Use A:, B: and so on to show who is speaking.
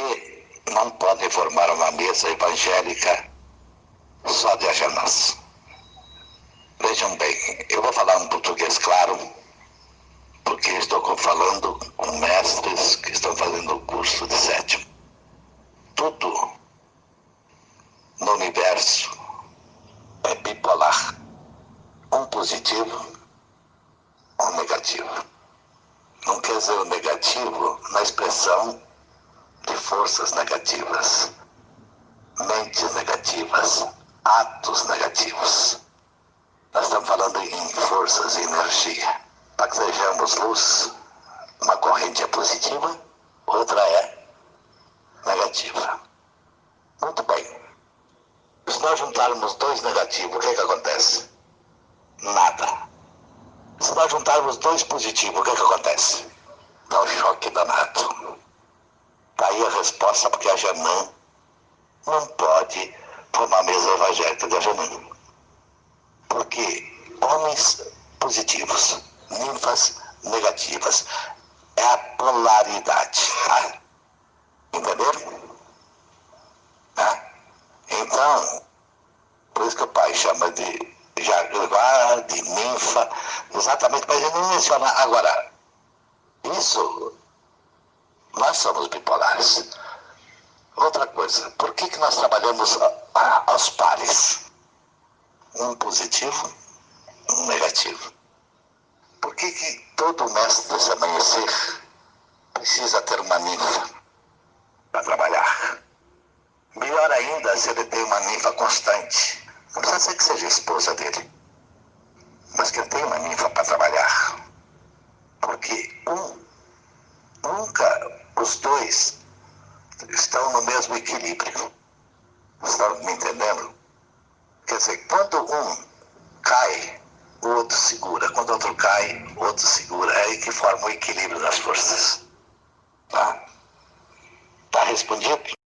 A: que não podem formar uma mesa evangélica só de agendas. Vejam bem, eu vou falar um português claro, porque estou falando com mestres que estão fazendo o curso de sétimo. Tudo no universo é bipolar. Um positivo, um negativo. Não quer dizer o negativo na expressão forças negativas, mentes negativas, atos negativos. Nós estamos falando em forças e energia. Para que sejamos luz, uma corrente é positiva, outra é negativa. Muito bem. Se nós juntarmos dois negativos, o que, é que acontece? Nada. Se nós juntarmos dois positivos, o que, é que acontece? Dá um choque danado. Resposta, porque a Janã não pode formar a mesa evangélica de Ajanã. Porque homens positivos, ninfas negativas, é a polaridade, tá? Entenderam? Tá? Então, por isso que o pai chama de jaguar, de ninfa, exatamente, mas ele não menciona. Agora, isso nós somos bipolares. Outra coisa, por que, que nós trabalhamos aos pares? Um positivo, um negativo. Por que, que todo mestre desse amanhecer precisa ter uma ninfa para trabalhar? Melhor ainda se ele tem uma ninfa constante. Não precisa ser que seja esposa dele, mas que ele tenha uma ninfa para trabalhar. Porque um nunca os dois estão no mesmo equilíbrio. Estão me entendendo? Quer dizer, quando um cai, o outro segura. Quando outro cai, o outro segura. É aí que forma o equilíbrio das forças. Tá? Tá respondido?